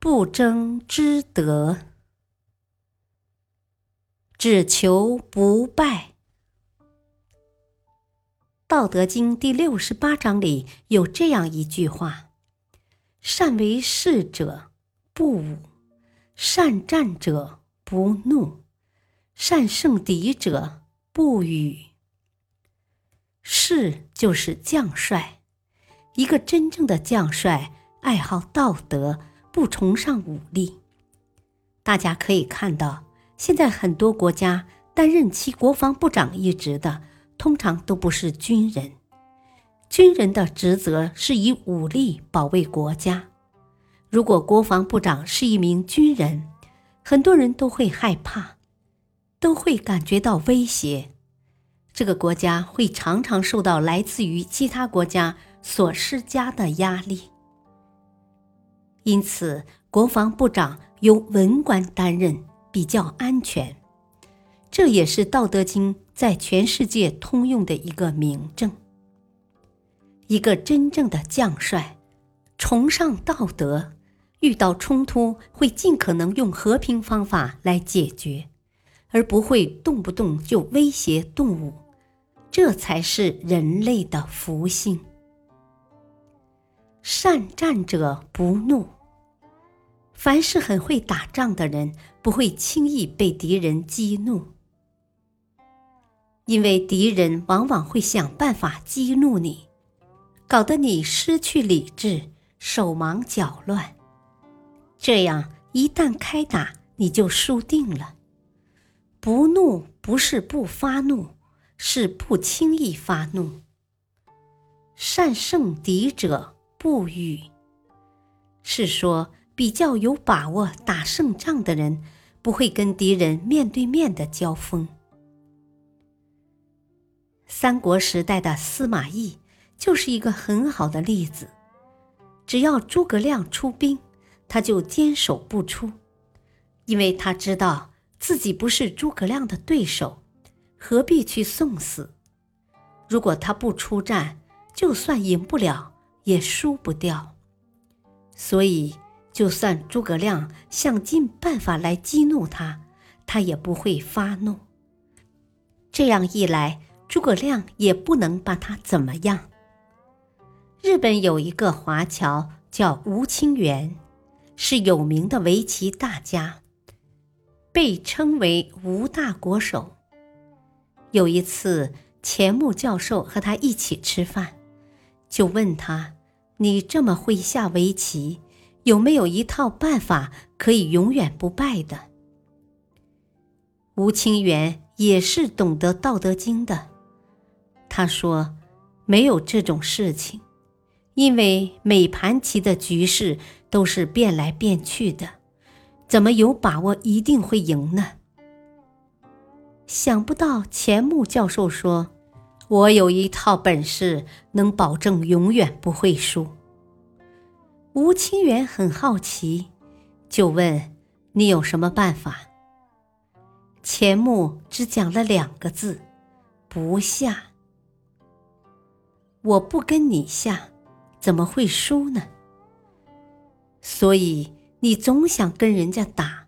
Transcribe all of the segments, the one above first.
不争之德，只求不败。《道德经》第六十八章里有这样一句话：“善为士者不武，善战者不怒，善胜敌者不语。”士就是将帅，一个真正的将帅爱好道德。不崇尚武力，大家可以看到，现在很多国家担任其国防部长一职的，通常都不是军人。军人的职责是以武力保卫国家。如果国防部长是一名军人，很多人都会害怕，都会感觉到威胁，这个国家会常常受到来自于其他国家所施加的压力。因此，国防部长由文官担任比较安全，这也是《道德经》在全世界通用的一个明证。一个真正的将帅，崇尚道德，遇到冲突会尽可能用和平方法来解决，而不会动不动就威胁动物，这才是人类的福性。善战者不怒。凡是很会打仗的人，不会轻易被敌人激怒，因为敌人往往会想办法激怒你，搞得你失去理智，手忙脚乱。这样一旦开打，你就输定了。不怒不是不发怒，是不轻易发怒。善胜敌者不语，是说。比较有把握打胜仗的人，不会跟敌人面对面的交锋。三国时代的司马懿就是一个很好的例子。只要诸葛亮出兵，他就坚守不出，因为他知道自己不是诸葛亮的对手，何必去送死？如果他不出战，就算赢不了，也输不掉。所以。就算诸葛亮想尽办法来激怒他，他也不会发怒。这样一来，诸葛亮也不能把他怎么样。日本有一个华侨叫吴清源，是有名的围棋大家，被称为吴大国手。有一次，钱穆教授和他一起吃饭，就问他：“你这么会下围棋？”有没有一套办法可以永远不败的？吴清源也是懂得《道德经》的，他说：“没有这种事情，因为每盘棋的局势都是变来变去的，怎么有把握一定会赢呢？”想不到钱穆教授说：“我有一套本事，能保证永远不会输。”吴清源很好奇，就问：“你有什么办法？”钱穆只讲了两个字：“不下。”我不跟你下，怎么会输呢？所以你总想跟人家打，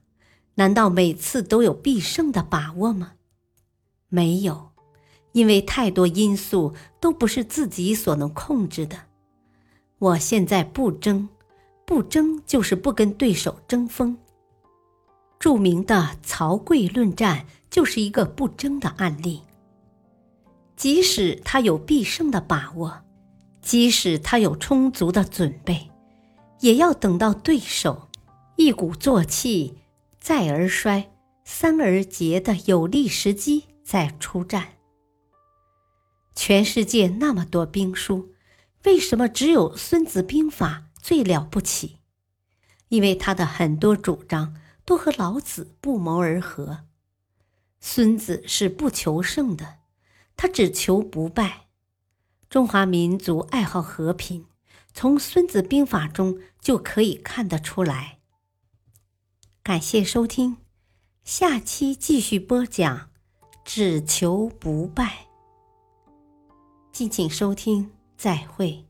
难道每次都有必胜的把握吗？没有，因为太多因素都不是自己所能控制的。我现在不争。不争就是不跟对手争锋。著名的曹刿论战就是一个不争的案例。即使他有必胜的把握，即使他有充足的准备，也要等到对手一鼓作气、再而衰、三而竭的有利时机再出战。全世界那么多兵书，为什么只有《孙子兵法》？最了不起，因为他的很多主张都和老子不谋而合。孙子是不求胜的，他只求不败。中华民族爱好和平，从《孙子兵法》中就可以看得出来。感谢收听，下期继续播讲，只求不败。敬请收听，再会。